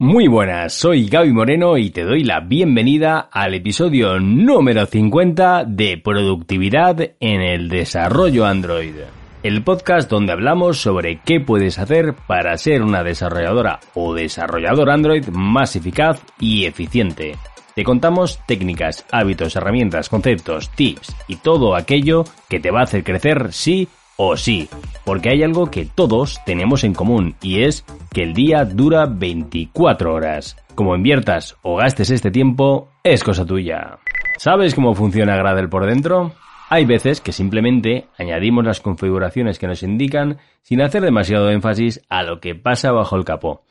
Muy buenas, soy Gaby Moreno y te doy la bienvenida al episodio número 50 de Productividad en el Desarrollo Android. El podcast donde hablamos sobre qué puedes hacer para ser una desarrolladora o desarrollador Android más eficaz y eficiente. Te contamos técnicas, hábitos, herramientas, conceptos, tips y todo aquello que te va a hacer crecer sí o sí, porque hay algo que todos tenemos en común y es que el día dura 24 horas. Como inviertas o gastes este tiempo, es cosa tuya. ¿Sabes cómo funciona Gradle por dentro? Hay veces que simplemente añadimos las configuraciones que nos indican sin hacer demasiado énfasis a lo que pasa bajo el capó.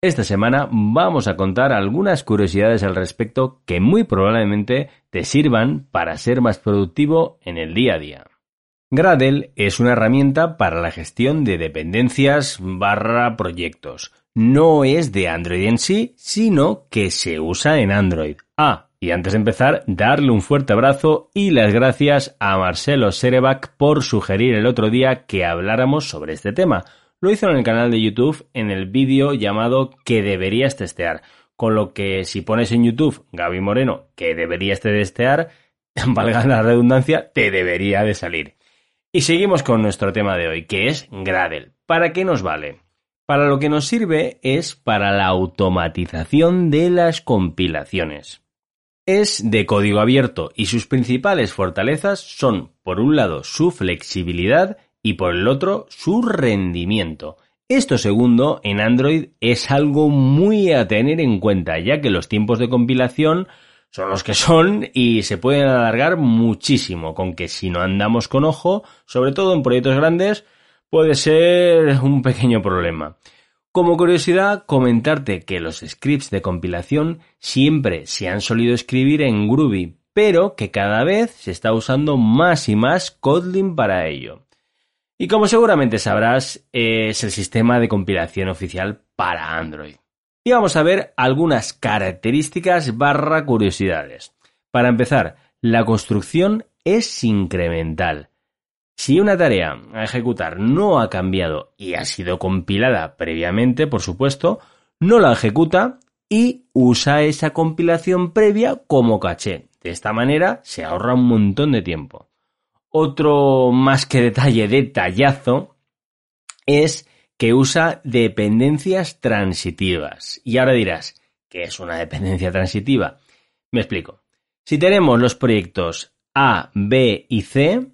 Esta semana vamos a contar algunas curiosidades al respecto que muy probablemente te sirvan para ser más productivo en el día a día. Gradle es una herramienta para la gestión de dependencias barra proyectos. No es de Android en sí, sino que se usa en Android. Ah, y antes de empezar, darle un fuerte abrazo y las gracias a Marcelo Serebac por sugerir el otro día que habláramos sobre este tema. Lo hizo en el canal de YouTube en el vídeo llamado que deberías testear. Con lo que si pones en YouTube Gaby Moreno que deberías testear, valga la redundancia, te debería de salir. Y seguimos con nuestro tema de hoy, que es Gradle. ¿Para qué nos vale? Para lo que nos sirve es para la automatización de las compilaciones. Es de código abierto y sus principales fortalezas son, por un lado, su flexibilidad y por el otro, su rendimiento. Esto segundo, en Android, es algo muy a tener en cuenta, ya que los tiempos de compilación son los que son y se pueden alargar muchísimo, con que si no andamos con ojo, sobre todo en proyectos grandes, puede ser un pequeño problema. Como curiosidad, comentarte que los scripts de compilación siempre se han solido escribir en Groovy, pero que cada vez se está usando más y más Kotlin para ello. Y como seguramente sabrás, es el sistema de compilación oficial para Android. Y vamos a ver algunas características barra curiosidades. Para empezar, la construcción es incremental. Si una tarea a ejecutar no ha cambiado y ha sido compilada previamente, por supuesto, no la ejecuta y usa esa compilación previa como caché. De esta manera se ahorra un montón de tiempo. Otro más que detalle detallazo es que usa dependencias transitivas. Y ahora dirás, ¿qué es una dependencia transitiva? Me explico. Si tenemos los proyectos A, B y C,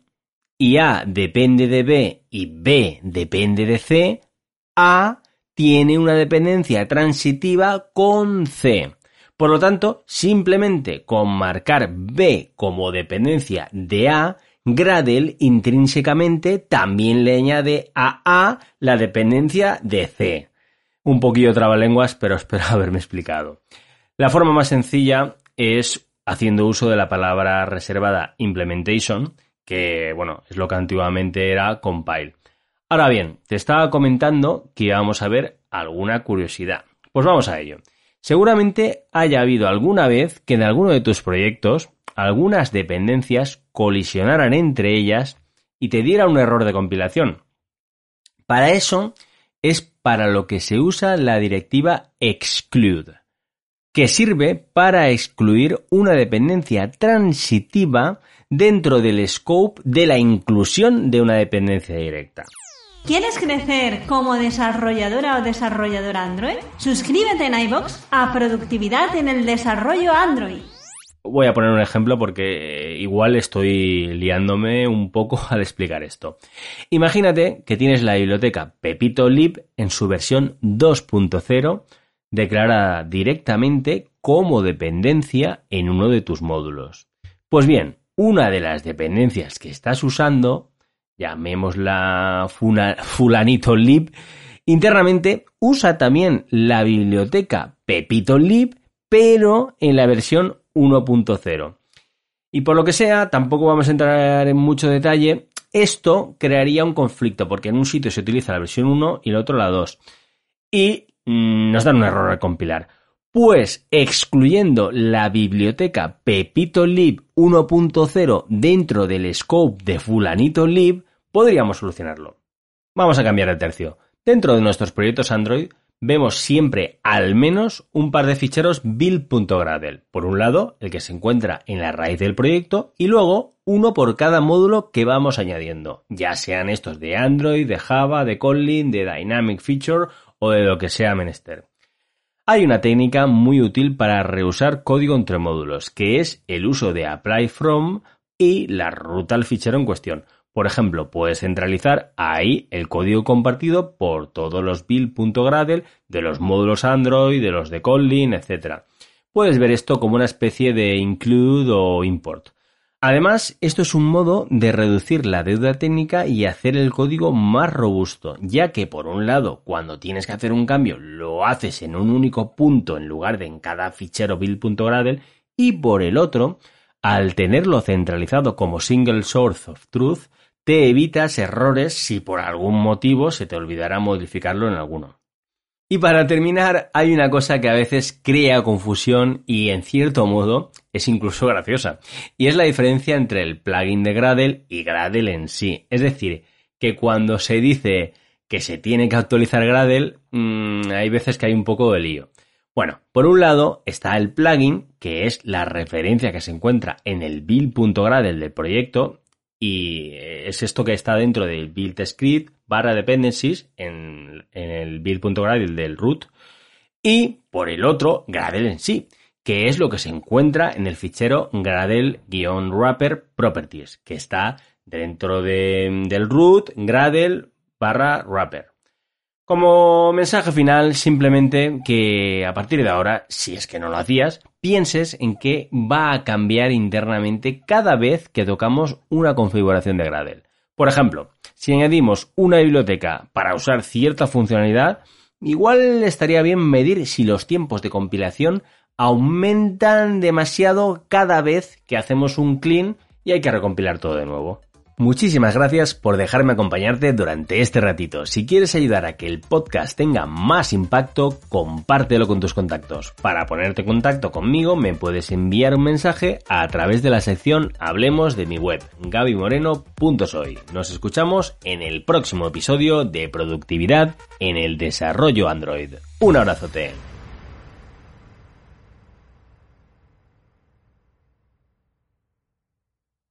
y A depende de B y B depende de C, A tiene una dependencia transitiva con C. Por lo tanto, simplemente con marcar B como dependencia de A, Gradle intrínsecamente también le añade a A la dependencia de C. Un poquillo trabalenguas, pero espero haberme explicado. La forma más sencilla es haciendo uso de la palabra reservada implementation, que bueno, es lo que antiguamente era compile. Ahora bien, te estaba comentando que íbamos a ver alguna curiosidad. Pues vamos a ello. Seguramente haya habido alguna vez que en alguno de tus proyectos algunas dependencias colisionaran entre ellas y te diera un error de compilación. Para eso es para lo que se usa la directiva exclude, que sirve para excluir una dependencia transitiva dentro del scope de la inclusión de una dependencia directa. ¿Quieres crecer como desarrolladora o desarrollador Android? Suscríbete en iBox a Productividad en el Desarrollo Android. Voy a poner un ejemplo porque eh, igual estoy liándome un poco al explicar esto. Imagínate que tienes la biblioteca Pepito Lib en su versión 2.0 declarada directamente como dependencia en uno de tus módulos. Pues bien, una de las dependencias que estás usando, llamémosla fulanito lib, internamente usa también la biblioteca Pepito Lib, pero en la versión 1.0. Y por lo que sea, tampoco vamos a entrar en mucho detalle, esto crearía un conflicto, porque en un sitio se utiliza la versión 1 y en el otro la 2. Y mm, nos dan un error al compilar. Pues excluyendo la biblioteca Pepito Lib 1.0 dentro del scope de fulanito lib, podríamos solucionarlo. Vamos a cambiar de tercio. Dentro de nuestros proyectos Android vemos siempre al menos un par de ficheros build.gradle. Por un lado, el que se encuentra en la raíz del proyecto y luego uno por cada módulo que vamos añadiendo, ya sean estos de Android, de Java, de Kotlin, de Dynamic Feature o de lo que sea menester. Hay una técnica muy útil para reusar código entre módulos, que es el uso de apply from y la ruta al fichero en cuestión. Por ejemplo, puedes centralizar ahí el código compartido por todos los build.gradle de los módulos Android, de los de Kotlin, etc. Puedes ver esto como una especie de include o import. Además, esto es un modo de reducir la deuda técnica y hacer el código más robusto, ya que por un lado, cuando tienes que hacer un cambio, lo haces en un único punto en lugar de en cada fichero build.gradle, y por el otro, al tenerlo centralizado como single source of truth, te evitas errores si por algún motivo se te olvidará modificarlo en alguno. Y para terminar, hay una cosa que a veces crea confusión y en cierto modo es incluso graciosa, y es la diferencia entre el plugin de Gradle y Gradle en sí. Es decir, que cuando se dice que se tiene que actualizar Gradle, mm, hay veces que hay un poco de lío. Bueno, por un lado está el plugin, que es la referencia que se encuentra en el build.gradle del proyecto y es esto que está dentro del build script barra dependencies en, el build.gradle del root y por el otro Gradle en sí, que es lo que se encuentra en el fichero Gradle-wrapper properties, que está dentro del root Gradle barra wrapper. Como mensaje final, simplemente que a partir de ahora, si es que no lo hacías, pienses en que va a cambiar internamente cada vez que tocamos una configuración de Gradle. Por ejemplo, si añadimos una biblioteca para usar cierta funcionalidad, igual estaría bien medir si los tiempos de compilación aumentan demasiado cada vez que hacemos un clean y hay que recompilar todo de nuevo. Muchísimas gracias por dejarme acompañarte durante este ratito. Si quieres ayudar a que el podcast tenga más impacto, compártelo con tus contactos. Para ponerte en contacto conmigo me puedes enviar un mensaje a través de la sección Hablemos de mi web, gabimoreno.soy. Nos escuchamos en el próximo episodio de Productividad en el Desarrollo Android. Un abrazote.